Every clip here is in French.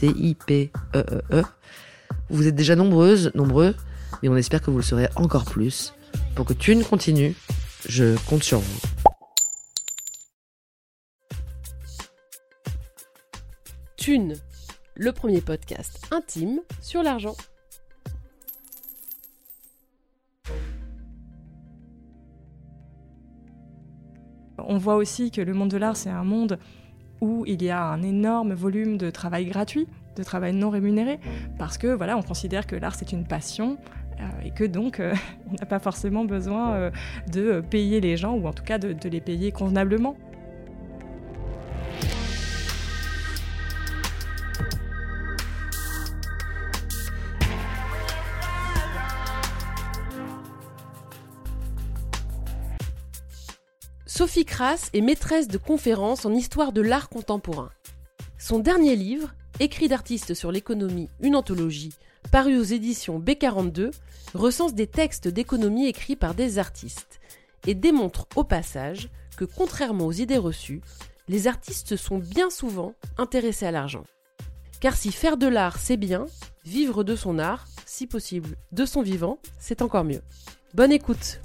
T-I-P-E-E-E. Vous êtes déjà nombreuses, nombreux, mais on espère que vous le serez encore plus. Pour que Thune continue, je compte sur vous. Thune, le premier podcast intime sur l'argent. On voit aussi que le monde de l'art, c'est un monde où il y a un énorme volume de travail gratuit, de travail non rémunéré, parce que voilà, on considère que l'art c'est une passion euh, et que donc euh, on n'a pas forcément besoin euh, de payer les gens ou en tout cas de, de les payer convenablement. Sophie Crass est maîtresse de conférences en histoire de l'art contemporain. Son dernier livre, Écrit d'artistes sur l'économie, une anthologie, paru aux éditions B42, recense des textes d'économie écrits par des artistes et démontre au passage que contrairement aux idées reçues, les artistes sont bien souvent intéressés à l'argent. Car si faire de l'art c'est bien, vivre de son art, si possible de son vivant, c'est encore mieux. Bonne écoute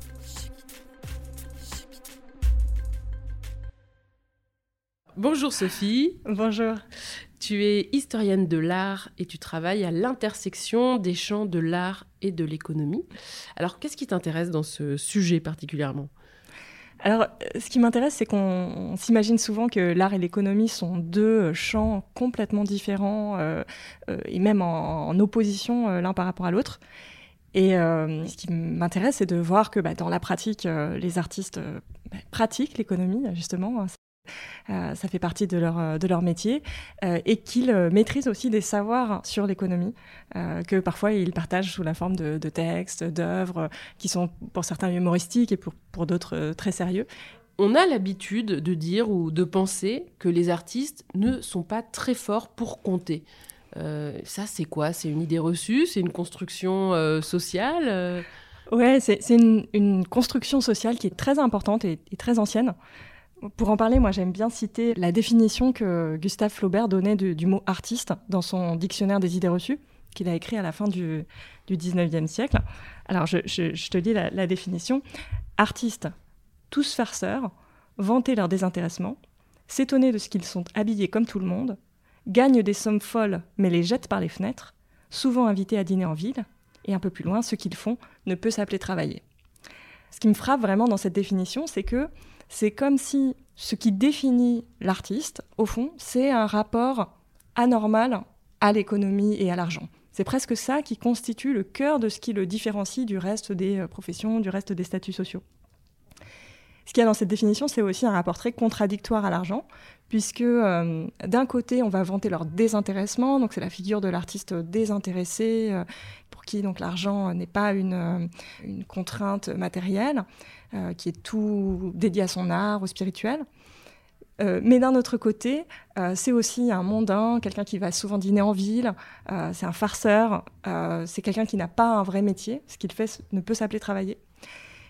Bonjour Sophie, Bonjour. tu es historienne de l'art et tu travailles à l'intersection des champs de l'art et de l'économie. Alors qu'est-ce qui t'intéresse dans ce sujet particulièrement? Alors, euh, ce qui m'intéresse, c'est qu'on on s'imagine souvent que l'art et l'économie sont deux champs complètement différents euh, euh, et même en, en opposition euh, l'un par rapport à l'autre. Et ce qui m'intéresse, c'est de voir que bah, dans la pratique, les artistes bah, pratiquent l'économie, justement. Euh, ça fait partie de leur, euh, de leur métier euh, et qu'ils maîtrisent aussi des savoirs sur l'économie que parfois ils partagent sous la forme de, de textes, d'œuvres qui sont pour certains humoristiques et pour, pour d'autres très sérieux. On a l'habitude de dire ou de penser que les artistes ne sont pas très forts pour compter. Euh, ça, c'est quoi? C'est une idée reçue? C'est une construction euh, sociale Ouais, c'est c'est une, une construction sociale qui est très importante et, et très ancienne. Pour en parler, moi j'aime bien citer la définition que Gustave Flaubert donnait du, mot artiste dans son dictionnaire des idées reçues, qu'il a écrit à la fin du, du 19e siècle. Alors je te lis la, la définition. Artistes, tous farceurs, vanter leur désintéressement, s'étonner de ce qu'ils sont habillés comme tout le monde, gagnent des sommes folles mais les jettent par les fenêtres, souvent invités à dîner en ville, et un peu plus loin, ce qu'ils font ne peut s'appeler travailler. Ce qui me frappe vraiment dans cette définition, c'est que c'est comme si ce qui définit l'artiste, au fond, c'est un rapport anormal à l'économie et à l'argent. C'est presque ça qui constitue le cœur de ce qui le différencie du reste des euh, professions, du reste des statuts sociaux. Ce qu'il y a dans cette définition, c'est aussi un rapport très contradictoire à l'argent, puisque euh, d'un côté, on va vanter leur désintéressement, donc c'est la figure de l'artiste désintéressé, euh, pour qui l'argent n'est pas une contrainte matérielle, euh, qui est tout dédié à son art, au spirituel. Euh, mais d'un autre côté, euh, c'est aussi un mondain, quelqu'un qui va souvent dîner en ville, c'est un farceur, c'est quelqu'un qui n'a pas un vrai métier, ce qu'il fait ne peut s'appeler travailler.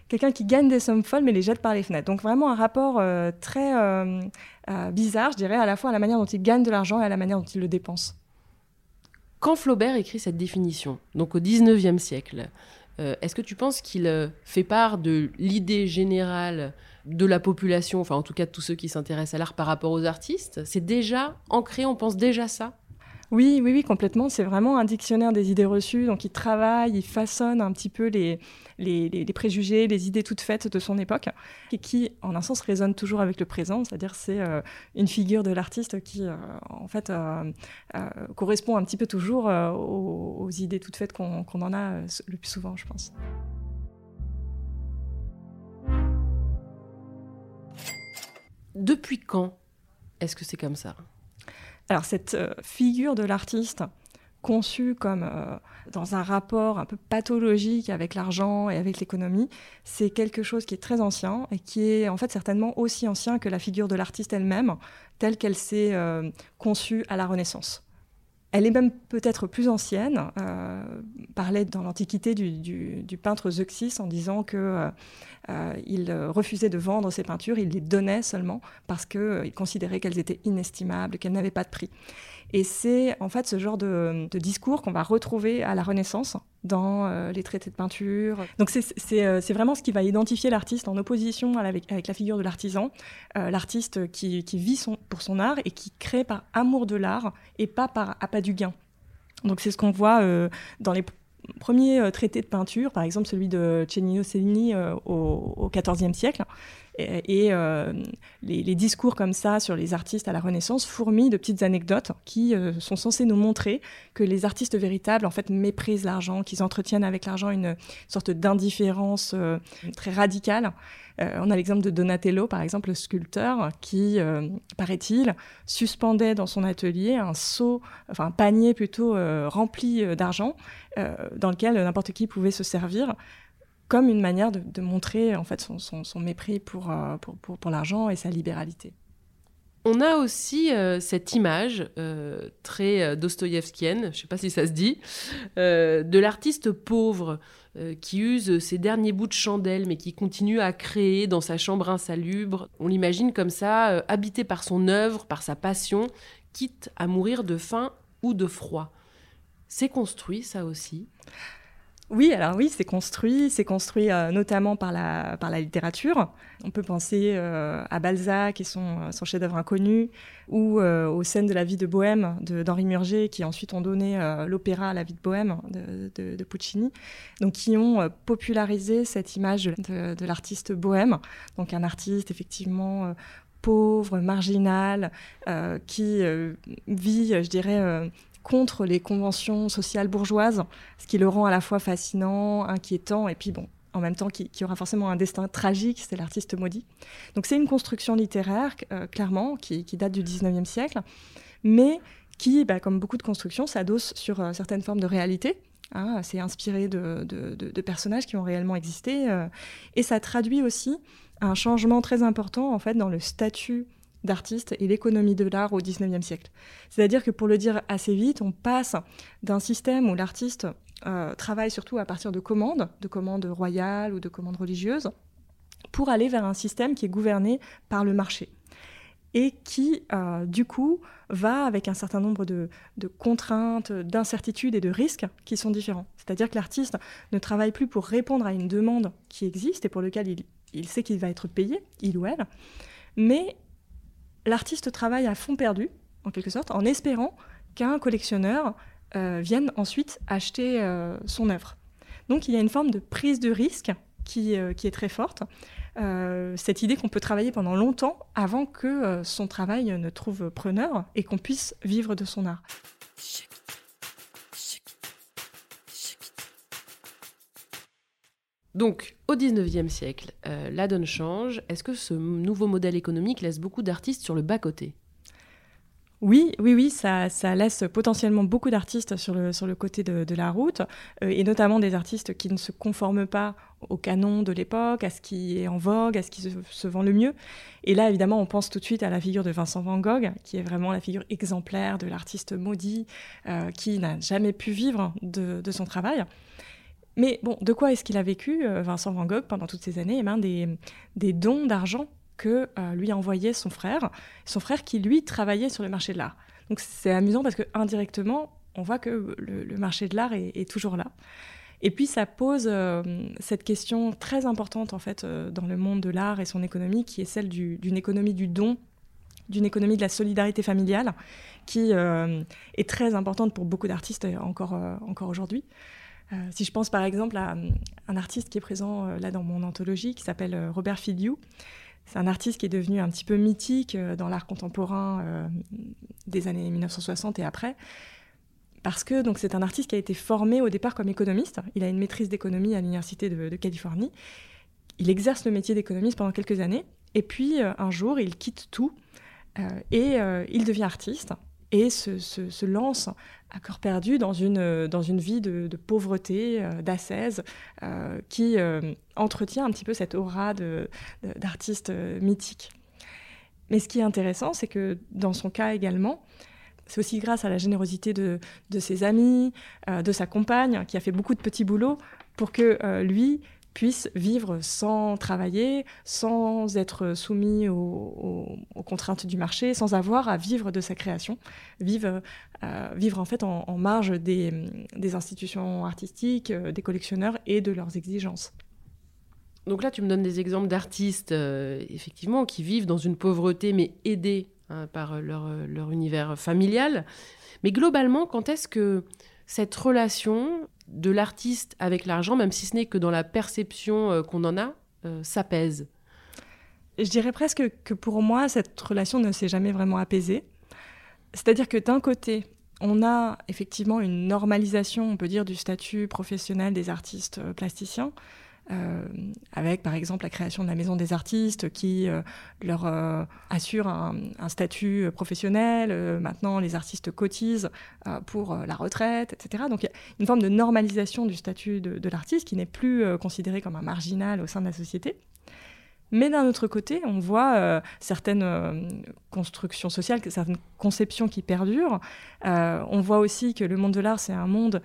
Quelqu'un qui gagne des sommes folles mais les jette par les fenêtres. Donc vraiment un rapport très bizarre, je dirais, à la fois à la manière dont il gagne de l'argent et à la manière dont il le dépense. Quand Flaubert écrit cette définition, donc au 19e siècle, Est-ce que tu penses qu'il fait part de l'idée générale de la population, enfin en tout cas de tous ceux qui s'intéressent à l'art par rapport aux artistes? C'est déjà ancré, on pense déjà ça? Oui, oui, oui, complètement. C'est vraiment un dictionnaire des idées reçues. Donc, il travaille, il façonne un petit peu les, les, préjugés, les idées toutes faites de son époque, et qui, en un sens, résonnent toujours avec le présent. C'est-à-dire, c'est euh, une figure de l'artiste qui, euh, en fait, euh, correspond un petit peu toujours aux, idées toutes faites qu'on en a le plus souvent, je pense. Depuis quand est-ce que c'est comme ça? Alors cette euh, figure de l'artiste conçue comme euh, dans un rapport un peu pathologique avec l'argent et avec l'économie, c'est quelque chose qui est très ancien et qui est en fait certainement aussi ancien que la figure de l'artiste elle-même, telle qu'elle s'est euh, conçue à la Renaissance. Elle est même peut-être plus ancienne, euh, parlait dans l'Antiquité du, peintre Zeuxis en disant que il refusait de vendre ses peintures, il les donnait seulement parce qu'il considérait qu'elles étaient inestimables, qu'elles n'avaient pas de prix. Et c'est en fait ce genre de, discours qu'on va retrouver à la Renaissance dans euh, les traités de peinture. Donc euh, c'est vraiment ce qui va identifier l'artiste en opposition avec, la figure de l'artisan, euh, l'artiste qui, vit pour son art et qui crée par amour de l'art et pas par appât du gain. Donc c'est ce qu'on voit dans les premiers traités de peinture, par exemple celui de Cennino Cellini au XIVe siècle, et, euh, les, discours comme ça sur les artistes à la Renaissance fourmillent de petites anecdotes qui euh, sont censées nous montrer que les artistes véritables en fait méprisent l'argent, qu'ils entretiennent avec l'argent une sorte d'indifférence euh, très radicale. on a l'exemple de Donatello, par exemple, le sculpteur, qui, paraît-il, suspendait dans son atelier un seau, enfin un panier plutôt rempli d'argent, dans lequel n'importe qui pouvait se servir comme une manière de, montrer en fait son, mépris euh, pour, l'argent et sa libéralité. On a aussi euh, cette image euh, très dostoïevskienne, je ne sais pas si ça se dit, de l'artiste pauvre qui use ses derniers bouts de chandelle mais qui continue à créer dans sa chambre insalubre. On l'imagine comme ça, habité par son œuvre, par sa passion, quitte à mourir de faim ou de froid. C'est construit ça aussi? Oui, alors oui, c'est construit, c'est construit euh, notamment par la, par la littérature. On peut penser euh, à Balzac et son, euh, son chef-d'œuvre inconnu, ou aux scènes de la vie de Bohème d'Henri Murger, qui ensuite ont donné l'opéra La vie de Bohème de, Puccini, donc qui ont popularisé cette image de l'artiste bohème, donc un artiste effectivement pauvre, marginal, qui vit, je dirais, contre les conventions sociales bourgeoises, ce qui le rend à la fois fascinant, inquiétant, et puis bon, en même temps qui, aura forcément un destin tragique, c'est l'artiste maudit. Donc c'est une construction littéraire, euh, clairement, qui, date du 19e siècle, mais qui, bah, comme beaucoup de constructions, s'adosse sur euh, certaines formes de réalité. Hein, c'est inspiré de, personnages qui ont réellement existé, euh, et ça traduit aussi un changement très important en fait dans le statut d'artistes et l'économie de l'art au XIXe siècle. C'est-à-dire que pour le dire assez vite, on passe d'un système où l'artiste euh, travaille surtout à partir de commandes, de commandes royales ou de commandes religieuses, pour aller vers un système qui est gouverné par le marché et qui, euh, du coup, va avec un certain nombre de, contraintes, d'incertitudes et de risques qui sont différents. C'est-à-dire que l'artiste ne travaille plus pour répondre à une demande qui existe et pour laquelle il, il sait qu'il va être payé, il ou elle, mais l'artiste travaille à fond perdu, en quelque sorte, en espérant qu'un collectionneur euh, vienne ensuite acheter euh, son œuvre. Donc il y a une forme de prise de risque qui, euh, qui est très forte. cette idée qu'on peut travailler pendant longtemps avant que son travail ne trouve preneur et qu'on puisse vivre de son art. Donc, au 19e siècle, euh, la donne change. Est-ce que ce nouveau modèle économique laisse beaucoup d'artistes sur le bas-côté? Oui, oui, oui, ça, laisse potentiellement beaucoup d'artistes sur le, sur le côté de, la route, euh, et notamment des artistes qui ne se conforment pas au canon de l'époque, à ce qui est en vogue, à ce qui se, vend le mieux. Et là, évidemment, on pense tout de suite à la figure de Vincent Van Gogh, qui est vraiment la figure exemplaire de l'artiste maudit, euh, qui n'a jamais pu vivre de, de son travail. Mais bon, de quoi est-ce qu'il a vécu, euh, Vincent Van Gogh, pendant toutes ces années? Eh ben, des, des dons d'argent que euh, lui envoyait son frère, son frère qui, lui, travaillait sur le marché de l'art. Donc c'est amusant parce que indirectement, on voit que le, marché de l'art est, toujours là. Et puis ça pose cette question très importante en fait dans le monde de l'art et son économie, qui est celle d'une économie du don, d'une économie de la solidarité familiale, qui est très importante pour beaucoup d'artistes encore, encore aujourd'hui. Si je pense par exemple à un artiste qui est présent là dans mon anthologie, qui s'appelle Robert Filiou, c'est un artiste qui est devenu un petit peu mythique euh, dans l'art contemporain euh, des années 1960 et après, parce que c'est un artiste qui a été formé au départ comme économiste. Il a une maîtrise d'économie à l'université de, Californie. Il exerce le métier d'économiste pendant quelques années, et puis euh, un jour il quitte tout et il devient artiste et se, lance à corps perdu dans une, dans une vie de, pauvreté, euh, d'ascèse, euh, qui euh, entretient un petit peu cette aura d'artiste mythique. Mais ce qui est intéressant, c'est que dans son cas également, c'est aussi grâce à la générosité de, de ses amis, de sa compagne, qui a fait beaucoup de petits boulots pour que lui puisse vivre sans travailler, sans être soumis aux, contraintes du marché, sans avoir à vivre de sa création, vivre, euh, vivre en fait en, marge des, institutions artistiques, euh, des collectionneurs et de leurs exigences. Donc là, tu me donnes des exemples d'artistes, euh, effectivement, qui vivent dans une pauvreté, mais aidés hein, par leur, leur univers familial. Mais globalement, quand est-ce que cette relation de l'artiste avec l'argent, même si ce n'est que dans la perception euh, qu'on en a, euh, s'apaise Je dirais presque que pour moi, cette relation ne s'est jamais vraiment apaisée. C'est-à-dire que d'un côté, on a effectivement une normalisation, on peut dire, du statut professionnel des artistes euh, plasticiens. Euh, avec par exemple la création de la Maison des artistes qui euh, leur euh, assure un, statut professionnel. maintenant, les artistes cotisent pour la retraite, etc. Donc il y a une forme de normalisation du statut de, l'artiste qui n'est plus considéré comme un marginal au sein de la société. Mais d'un autre côté, on voit certaines constructions sociales, certaines conceptions qui perdurent. on voit aussi que le monde de l'art, c'est un monde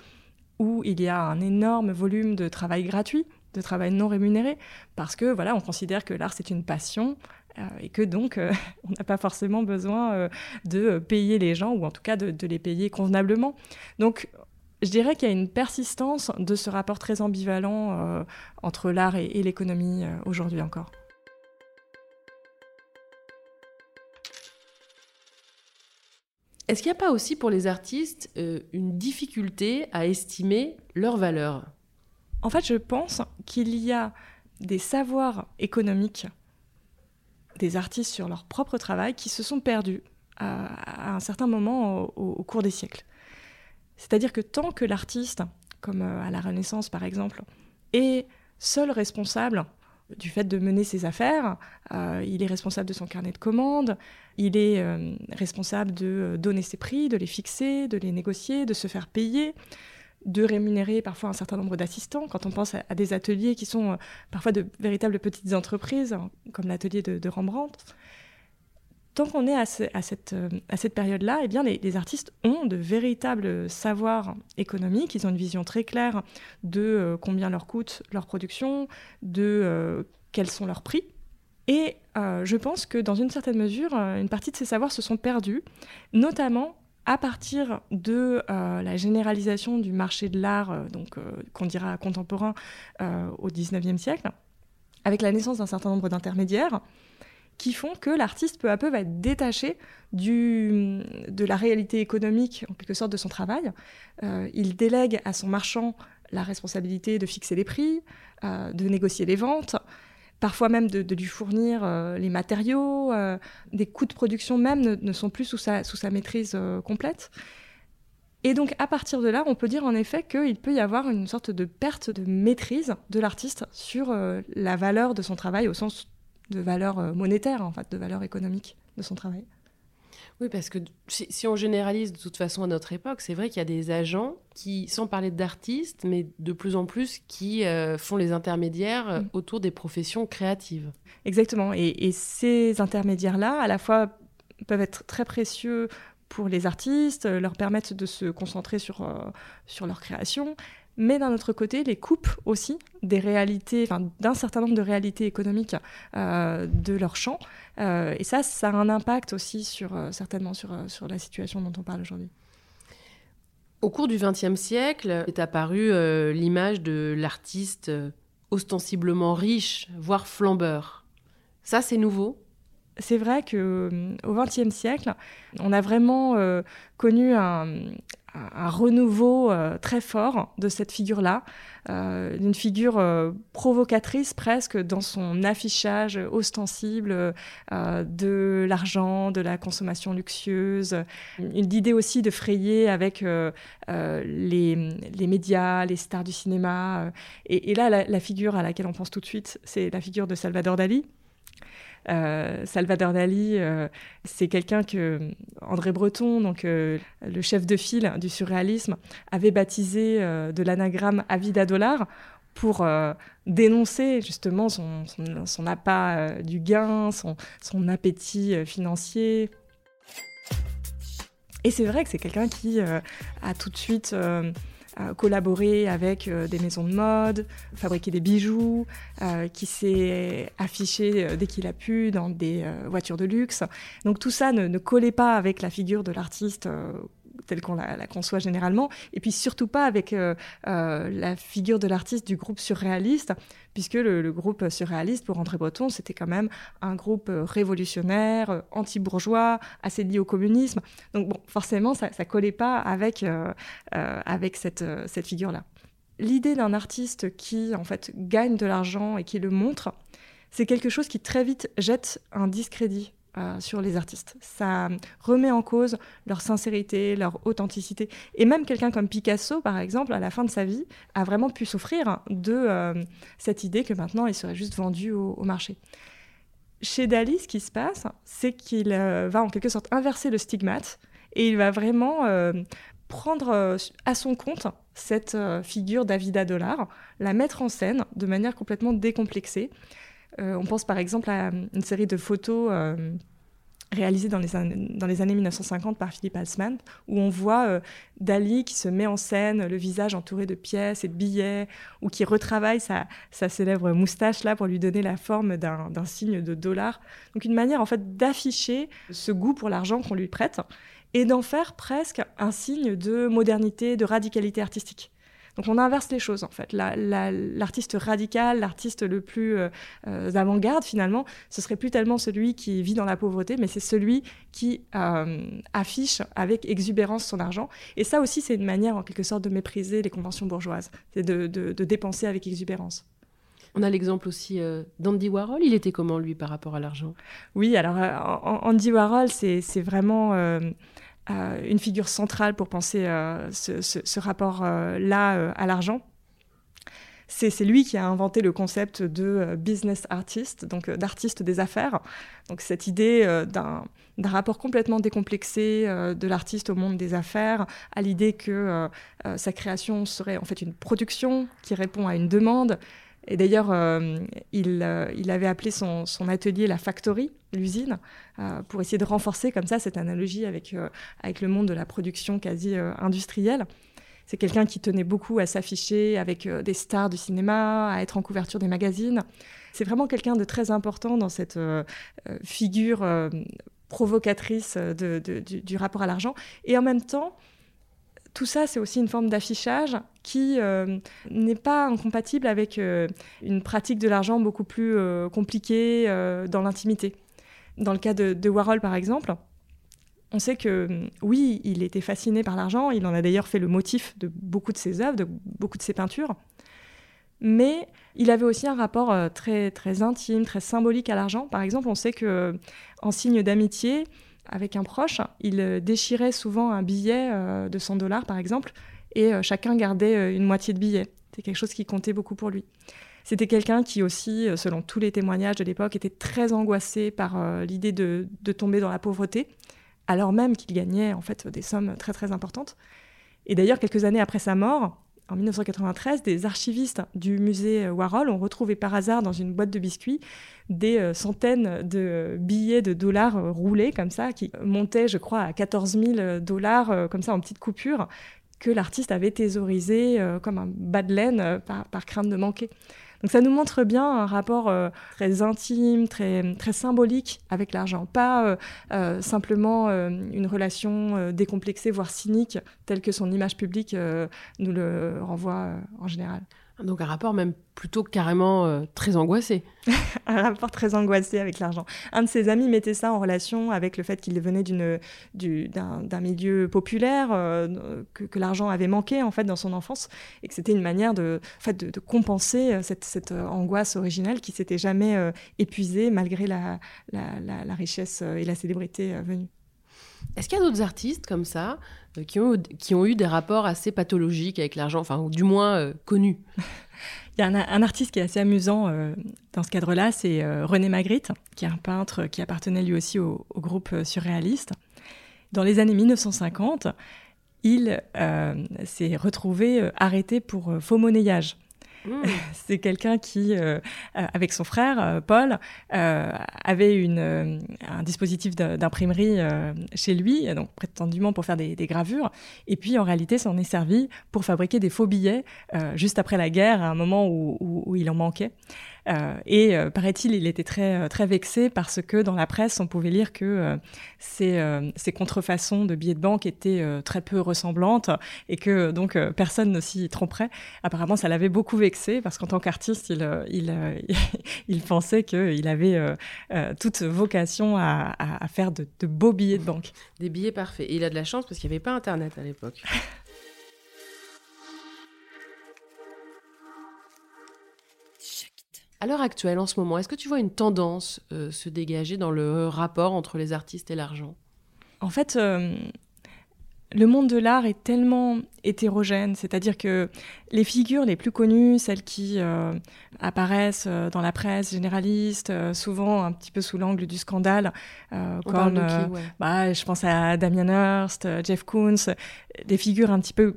où il y a un énorme volume de travail gratuit de travail non rémunéré, parce que voilà, on considère que l'art c'est une passion euh, et que donc euh, on n'a pas forcément besoin euh, de payer les gens ou en tout cas de, les payer convenablement. Donc je dirais qu'il y a une persistance de ce rapport très ambivalent entre l'art et, et l'économie aujourd'hui encore. Est-ce qu'il n'y a pas aussi pour les artistes une difficulté à estimer leur valeur en fait, je pense qu'il y a des savoirs économiques des artistes sur leur propre travail qui se sont perdus à, un certain moment au, cours des siècles. C'est-à-dire que tant que l'artiste, comme euh, à la Renaissance par exemple, est seul responsable du fait de mener ses affaires, euh, il est responsable de son carnet de commandes, il est euh, responsable de donner ses prix, de les fixer, de les négocier, de se faire payer, de rémunérer parfois un certain nombre d'assistants. Quand on pense à, des ateliers qui sont euh, parfois de véritables petites entreprises, hein, comme l'atelier de, Rembrandt, tant qu'on est à, cette, euh, cette période-là, eh bien les, artistes ont de véritables savoirs économiques. Ils ont une vision très claire de euh, combien leur coûte leur production, de quels sont leurs prix. Et je pense que dans une certaine mesure, une partie de ces savoirs se sont perdus, notamment à partir de euh, la généralisation du marché de l'art, euh, donc euh, qu'on dira contemporain au XIXe siècle, avec la naissance d'un certain nombre d'intermédiaires qui font que l'artiste peu à peu va être détaché de la réalité économique, en quelque sorte, de son travail. il délègue à son marchand la responsabilité de fixer les prix, de négocier les ventes, parfois même de, lui fournir euh, les matériaux. Euh, des coûts de production même ne, sont plus sous sa, maîtrise euh, complète. Et donc à partir de là, on peut dire en effet qu'il peut y avoir une sorte de perte de maîtrise de l'artiste sur la valeur de son travail au sens de valeur monétaire, en fait, de valeur économique de son travail. Oui, parce que si, on généralise de toute façon à notre époque, c'est vrai qu'il y a des agents qui, sans parler d'artistes, mais de plus en plus qui euh, font les intermédiaires euh, mm. autour des professions créatives. Exactement. Et, ces intermédiaires-là, à la fois, peuvent être très précieux pour les artistes, leur permettre de se concentrer sur, euh, sur leur création, mais d'un autre côté, les coupes aussi des réalités, d'un certain nombre de réalités économiques euh, de leur champ. Euh, et ça, ça a un impact aussi sur, euh, certainement sur, sur la situation dont on parle aujourd'hui. Au cours du XXe siècle est apparue l'image de l'artiste ostensiblement riche, voire flambeur. Ça, c'est nouveau? C'est vrai qu'au XXe siècle, on a vraiment connu un, un renouveau euh, très fort de cette figure-là, euh, d'une figure euh, provocatrice presque dans son affichage ostensible de l'argent, de la consommation luxueuse, une idée aussi de frayer avec les, médias, les stars du cinéma. Et, là, la figure à laquelle on pense tout de suite, c'est la figure de Salvador Dali. Euh, Salvador Dali, euh, c'est quelqu'un que André Breton, donc euh, le chef de file du surréalisme, avait baptisé de l'anagramme Avida Dollar pour dénoncer justement son, appât du gain, son appétit financier. Et c'est vrai que c'est quelqu'un qui a tout de suite collaborer avec euh, des maisons de mode, fabriquer des bijoux, euh, qui s'est affiché euh, dès qu'il a pu dans des voitures de luxe. Donc tout ça ne, ne collait pas avec la figure de l'artiste telle qu'on la, conçoit généralement, et puis surtout pas avec euh, euh, la figure de l'artiste du groupe surréaliste, puisque le, groupe surréaliste, pour André Breton, c'était quand même un groupe euh, révolutionnaire, anti-bourgeois, assez lié au communisme. Donc bon, forcément, ça ne collait pas avec, avec cette, cette figure-là. L'idée d'un artiste qui, en fait, gagne de l'argent et qui le montre, c'est quelque chose qui très vite jette un discrédit euh, sur les artistes. Ça remet en cause leur sincérité, leur authenticité. Et même quelqu'un comme Picasso, par exemple, à la fin de sa vie, a vraiment pu souffrir de euh, cette idée que maintenant il serait juste vendu au, marché. Chez Dali, ce qui se passe, c'est qu'il euh, va en quelque sorte inverser le stigmate et il va vraiment prendre à son compte cette figure d'Avida Dollar, la mettre en scène de manière complètement décomplexée. Euh, on pense par exemple à une série de photos euh, réalisées dans les, années 1950 par Philippe Halsman, où on voit euh, Dali qui se met en scène, le visage entouré de pièces et de billets, ou qui retravaille sa, célèbre moustache là pour lui donner la forme d'un signe de dollar. Donc une manière en fait d'afficher ce goût pour l'argent qu'on lui prête et d'en faire presque un signe de modernité, de radicalité artistique. Donc on inverse les choses en fait. L'artiste radical, l'artiste le plus euh, euh, avant-garde finalement, ce serait plus tellement celui qui vit dans la pauvreté, mais c'est celui qui euh, affiche avec exubérance son argent. Et ça aussi, c'est une manière en quelque sorte de mépriser les conventions bourgeoises, c'est de, dépenser avec exubérance. On a l'exemple aussi d'Andy Warhol. Il était comment, lui, par rapport à l'argent? Oui, alors Andy Warhol, c'est vraiment euh, une figure centrale pour penser euh, ce, rapport-là euh, à l'argent. C'est lui qui a inventé le concept de business artist, donc d'artiste des affaires. Donc cette idée d'un rapport complètement décomplexé de l'artiste au monde des affaires, à l'idée que sa création serait en fait une production qui répond à une demande, et d'ailleurs, euh, il, euh, il, avait appelé son, atelier la factory, l'usine, euh, pour essayer de renforcer comme ça cette analogie avec, le monde de la production quasi industrielle. C'est quelqu'un qui tenait beaucoup à s'afficher avec des stars du cinéma, à être en couverture des magazines. C'est vraiment quelqu'un de très important dans cette figure provocatrice du, rapport à l'argent. Et en même temps, tout ça, c'est aussi une forme d'affichage qui euh, n'est pas incompatible avec euh, une pratique de l'argent beaucoup plus euh, compliquée dans l'intimité. Dans le cas de, Warhol, par exemple, on sait que oui, il était fasciné par l'argent, il en a d'ailleurs fait le motif de beaucoup de ses œuvres, de beaucoup de ses peintures, mais il avait aussi un rapport très, très intime, très symbolique à l'argent. Par exemple, on sait que en signe d'amitié, avec un proche, il euh, déchirait souvent un billet euh, de 100 dollars par exemple, et euh, chacun gardait une moitié de billet. C'est quelque chose qui comptait beaucoup pour lui. C'était quelqu'un qui aussi, selon tous les témoignages de l'époque, était très angoissé par l'idée de, tomber dans la pauvreté, alors même qu'il gagnait en fait des sommes très très importantes. Et d'ailleurs, quelques années après sa mort, en 1993, des archivistes du musée Warhol ont retrouvé par hasard dans une boîte de biscuits des euh, centaines de billets de dollars euh, roulés comme ça, qui montaient, je crois, à 14 000 dollars euh, comme ça en petites coupures, que l'artiste avait thésaurisé comme un bas de laine par, crainte de manquer. Donc ça nous montre bien un rapport très intime, très, très symbolique avec l'argent, pas simplement une relation décomplexée, voire cynique, telle que son image publique nous le renvoie en général. Donc un rapport même plutôt carrément euh, très angoissé. un rapport très angoissé avec l'argent. Un de ses amis mettait ça en relation avec le fait qu'il venait d'un milieu populaire, euh, que, l'argent avait manqué en fait dans son enfance, et que c'était une manière de, fait, de, compenser euh, cette, angoisse originelle qui s'était jamais épuisée malgré la, la, richesse et la célébrité venue. Est-ce qu'il y a d'autres artistes comme ça qui, ont, qui ont eu des rapports assez pathologiques avec l'argent, enfin, ou du moins connus? Il y a un, artiste qui est assez amusant euh, dans ce cadre-là, c'est euh, René Magritte, qui est un peintre qui appartenait lui aussi au, groupe euh, surréaliste. Dans les années 1950, il s'est retrouvé arrêté pour faux monnayage. Mmh. C'est quelqu'un qui, avec son frère Paul, avait un dispositif d'imprimerie chez lui, donc prétendument pour faire des, gravures, et puis en réalité s'en est servi pour fabriquer des faux billets juste après la guerre, à un moment où il en manquait. Euh, et euh, paraît-il, il était très, euh, très vexé parce que dans la presse, on pouvait lire que ces, ces, contrefaçons de billets de banque étaient très peu ressemblantes et que donc personne ne s'y tromperait. Apparemment, ça l'avait beaucoup vexé parce qu'en tant qu'artiste, il, il, il, pensait qu'il avait toute vocation à, à, faire de, de beaux billets de banque. Des billets parfaits. Et il a de la chance parce qu'il n'y avait pas Internet à l'époque. À l'heure actuelle, en ce moment, est-ce que tu vois une tendance euh, se dégager dans le rapport entre les artistes et l'argent? En fait, euh, le monde de l'art est tellement hétérogène, c'est-à-dire que les figures les plus connues, celles qui euh, apparaissent dans la presse généraliste, souvent un petit peu sous l'angle du scandale, comme bah, je pense à Damien Hirst, Jeff Koons, des figures un petit peu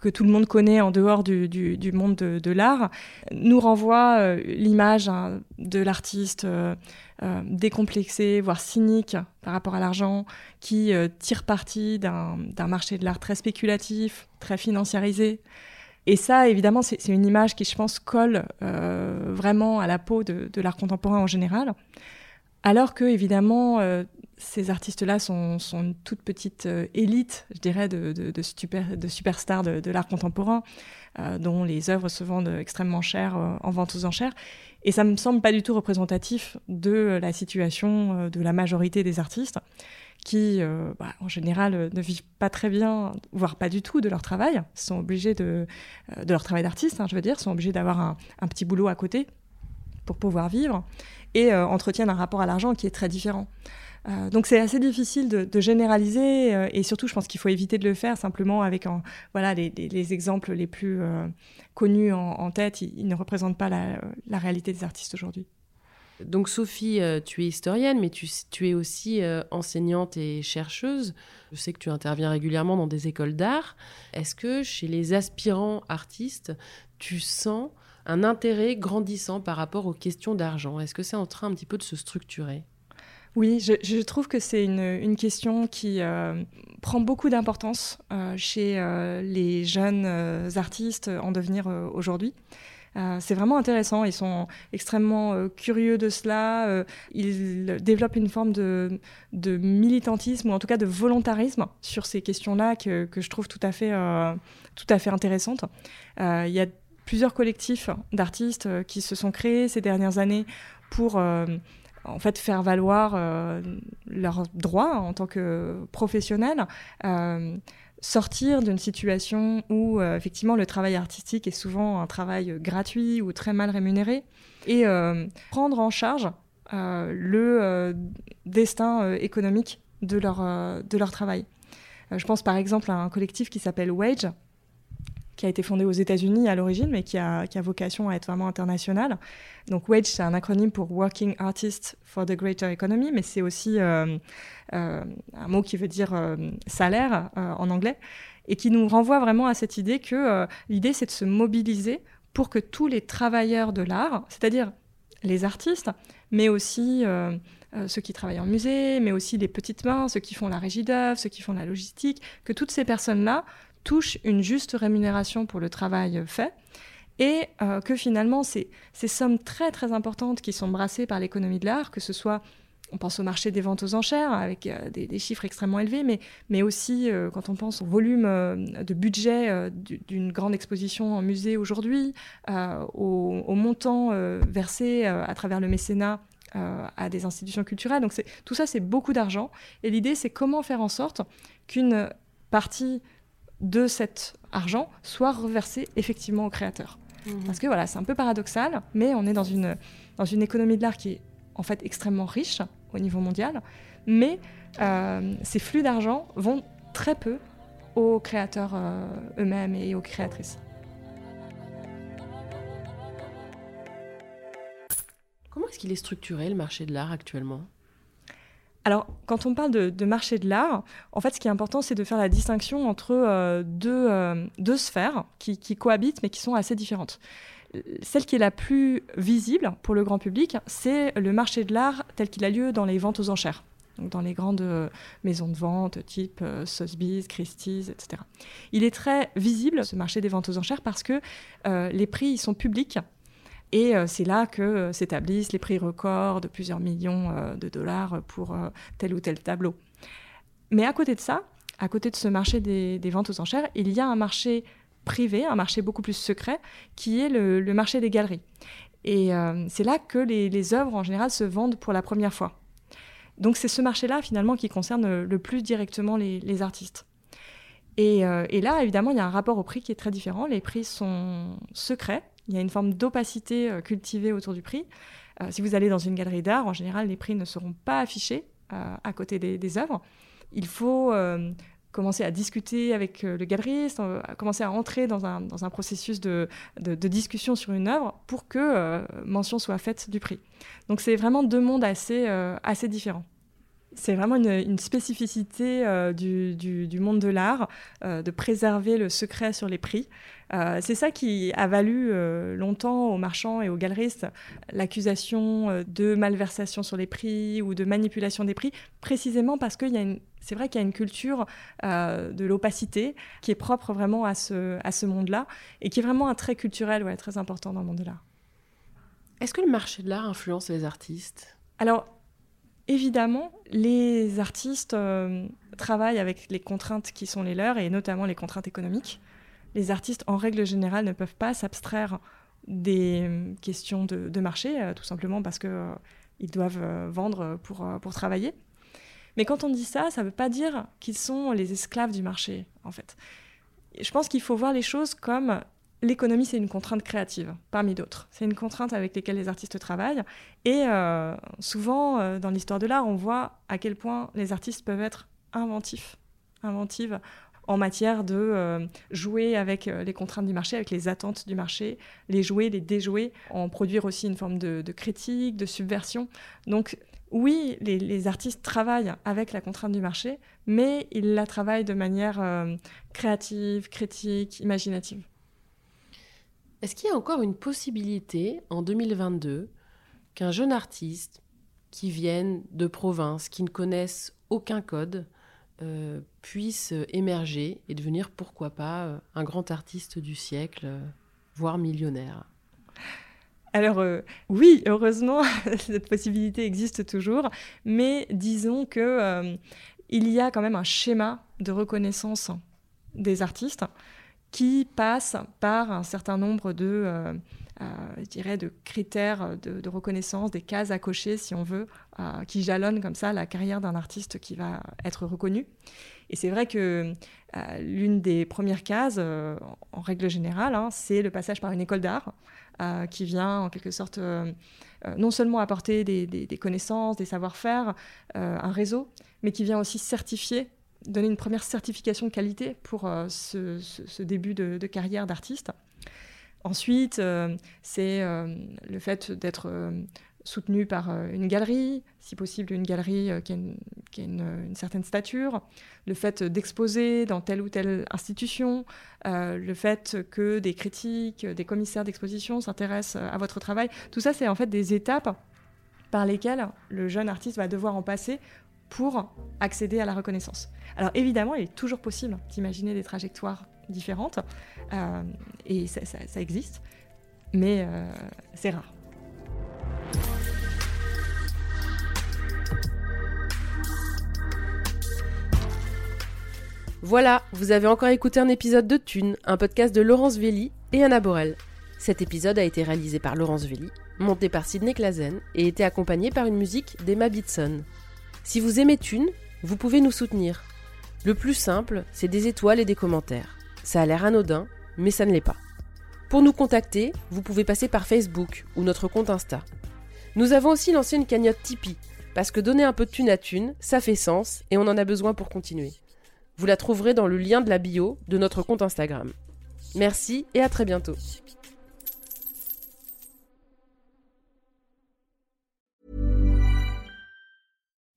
que tout le monde connaît en dehors du, monde de, l'art, nous renvoie euh, l'image hein, de l'artiste euh, euh, décomplexé, voire cynique par rapport à l'argent, qui tire parti d'un marché de l'art très spéculatif, très financiarisé. Et ça, évidemment, c'est une image qui, je pense, colle vraiment à la peau de, de l'art contemporain en général. Alors que, évidemment, ces artistes-là sont, une toute petite euh, élite, je dirais, de, superstars de, l'art contemporain, euh, dont les œuvres se vendent extrêmement cher euh, en vente aux enchères. Et ça me semble pas du tout représentatif de la situation de la majorité des artistes, qui, bah, en général, ne vivent pas très bien, voire pas du tout de leur travail, sont obligés de leur travail d'artiste, hein, je veux dire, sont obligés d'avoir un, un, petit boulot à côté pour pouvoir vivre, et entretiennent un rapport à l'argent qui est très différent. Euh, donc c'est assez difficile de, généraliser euh, et surtout je pense qu'il faut éviter de le faire simplement avec voilà, les, exemples les plus euh, connus en, tête. Ils, ne représentent pas la, réalité des artistes aujourd'hui. Donc Sophie, tu es historienne, mais tu, es aussi enseignante et chercheuse. Je sais que tu interviens régulièrement dans des écoles d'art. Est-ce que chez les aspirants artistes, tu sens un intérêt grandissant par rapport aux questions d'argent? Est-ce que c'est en train un petit peu de se structurer? Oui, je, trouve que c'est une, question qui euh, prend beaucoup d'importance euh, chez euh, les jeunes artistes en devenir aujourd'hui. c'est vraiment intéressant, ils sont extrêmement curieux de cela, ils développent une forme de, militantisme ou en tout cas de volontarisme sur ces questions-là que, je trouve tout à fait, tout à fait intéressantes. Il y a plusieurs collectifs d'artistes qui se sont créés ces dernières années pour en fait faire valoir euh, leurs droits en tant que professionnels, euh, sortir d'une situation où euh, effectivement le travail artistique est souvent un travail gratuit ou très mal rémunéré, et prendre en charge le destin économique de leur, de leur travail. je pense par exemple à un collectif qui s'appelle Wage, qui a été fondé aux États-Unis à l'origine, mais qui a, vocation à être vraiment international. Donc WAGE, c'est un acronyme pour Working Artists for the Greater Economy, mais c'est aussi euh, euh, un mot qui veut dire euh, salaire en anglais, et qui nous renvoie vraiment à cette idée que l'idée, c'est de se mobiliser pour que tous les travailleurs de l'art, c'est-à-dire les artistes, mais aussi ceux qui travaillent en musée, mais aussi les petites mains, ceux qui font la régie d'œuvre, ceux qui font la logistique, que toutes ces personnes-là touchent une juste rémunération pour le travail fait et que finalement ces, ces sommes très très importantes qui sont brassées par l'économie de l'art, que ce soit on pense au marché des ventes aux enchères avec euh, des, chiffres extrêmement élevés, mais, mais aussi euh, quand on pense au volume euh, de budget d'une grande exposition en musée aujourd'hui, au, au, montant versé à travers le mécénat à des institutions culturelles. Donc tout ça, c'est beaucoup d'argent. Et l'idée, c'est comment faire en sorte qu'une partie de cet argent soit reversée effectivement aux créateurs. Mmh. Parce que voilà, c'est un peu paradoxal, mais on est dans une, dans une économie de l'art qui est en fait extrêmement riche au niveau mondial, mais euh, ces flux d'argent vont très peu aux créateurs euh, eux-mêmes et aux créatrices. Comment est-ce qu'il est structuré le marché de l'art actuellement? Alors, quand on parle de, marché de l'art, en fait, ce qui est important, c'est de faire la distinction entre euh, deux, sphères qui, cohabitent, mais qui sont assez différentes celle qui est la plus visible pour le grand public, c'est le marché de l'art tel qu'il a lieu dans les ventes aux enchères. Dans les grandes euh, maisons de vente type euh, Sotheby's, Christie's, etc. Il est très visible, ce marché des ventes aux enchères, parce que euh, les prix sont publics et c'est là que s'établissent les prix records de plusieurs millions de dollars pour tel ou tel tableau. Mais à côté de ça, à côté de ce marché des, ventes aux enchères, il y a un marché privé, un marché beaucoup plus secret, qui est le, marché des galeries. Et euh, c'est là que les, œuvres, en général, se vendent pour la première fois. Donc c'est ce marché-là, finalement, qui concerne le plus directement les, artistes. Euh, et, là, évidemment, il y a un rapport au prix qui est très différent. Les prix sont secrets. Il y a une forme d'opacité euh, cultivée autour du prix. si vous allez dans une galerie d'art, en général, les prix ne seront pas affichés à côté des, œuvres. Il faut commencer à discuter avec euh, le galeriste, euh, commencer à entrer dans un, dans un processus de, de, discussion sur une œuvre pour que euh, mention soit faite du prix. Donc c'est vraiment deux mondes assez, assez différents. C'est vraiment une, spécificité du, du, monde de l'art de préserver le secret sur les prix. C'est ça qui a valu longtemps aux marchands et aux galeristes l'accusation de malversation sur les prix ou de manipulation des prix, précisément parce qu'il y a une c'est vrai qu'il y a une culture euh, de l'opacité qui est propre vraiment à ce, à ce monde-là et qui est vraiment un trait culturel ouais, très important dans le monde de l'art. Est-ce que le marché de l'art influence les artistes? Alors, évidemment, les artistes euh, travaillent avec les contraintes qui sont les leurs et notamment les contraintes économiques. Les artistes, en règle générale, ne peuvent pas s'abstraire des euh, questions de, marché, tout simplement parce qu'ils doivent vendre pour, pour travailler. Mais quand on dit ça, ça ne veut pas dire qu'ils sont les esclaves du marché, en fait. Je pense qu'il faut voir les choses comme l'économie, c'est une contrainte créative, parmi d'autres. C'est une contrainte avec laquelle les artistes travaillent. Et euh, souvent, euh, dans l'histoire de l'art, on voit à quel point les artistes peuvent être inventifs, inventives en matière de euh, jouer avec les contraintes du marché, avec les attentes du marché, les jouer, les déjouer, en produire aussi une forme de, de critique, de subversion. Donc oui, les, artistes travaillent avec la contrainte du marché, mais ils la travaillent de manière euh, créative, critique, imaginative. Est-ce qu'il y a encore une possibilité en 2022 qu'un jeune artiste qui vienne de province, qui ne connaisse aucun code, euh, puisse émerger et devenir, pourquoi pas, euh, un grand artiste du siècle, voire millionnaire. Alors euh, oui, heureusement, cette possibilité existe toujours, mais disons que euh, il y a quand même un schéma de reconnaissance des artistes qui passe par un certain nombre de, euh, je dirais, de critères de, reconnaissance, des cases à cocher, si on veut, qui jalonnent comme ça la carrière d'un artiste qui va être reconnu. Et c'est vrai que l'une des premières cases, en règle générale, hein, c'est le passage par une école d'art. Euh, qui vient en quelque sorte euh, euh, non seulement apporter des, connaissances, des savoir-faire, un réseau, mais qui vient aussi certifier, donner une première certification de qualité pour ce, début de carrière d'artiste. Ensuite, c'est le fait d'être soutenu par euh, une galerie, si possible une galerie euh, qui a, une, certaine stature, le fait d'exposer dans telle ou telle institution, euh, le fait que des critiques, des commissaires d'exposition s'intéressent à votre travail, tout ça c'est en fait des étapes par lesquelles le jeune artiste va devoir en passer pour accéder à la reconnaissance. Alors évidemment, il est toujours possible d'imaginer des trajectoires différentes, et ça, existe, mais c'est rare. Voilà, vous avez encore écouté un épisode de Thune, un podcast de Laurence Velli et Anna Borel. Cet épisode a été réalisé par Laurence Velli, monté par Sidney Clazen et été accompagné par une musique d'Emma Bitson. Si vous aimez Thune, vous pouvez nous soutenir. Le plus simple, c'est des étoiles et des commentaires. Ça a l'air anodin, mais ça ne l'est pas. Pour nous contacter, vous pouvez passer par Facebook ou notre compte Insta. Nous avons aussi lancé une cagnotte Tipeee, parce que donner un peu de thune à thune, ça fait sens et on en a besoin pour continuer. Vous la trouverez dans le lien de la bio de notre compte Instagram. Merci et à très bientôt.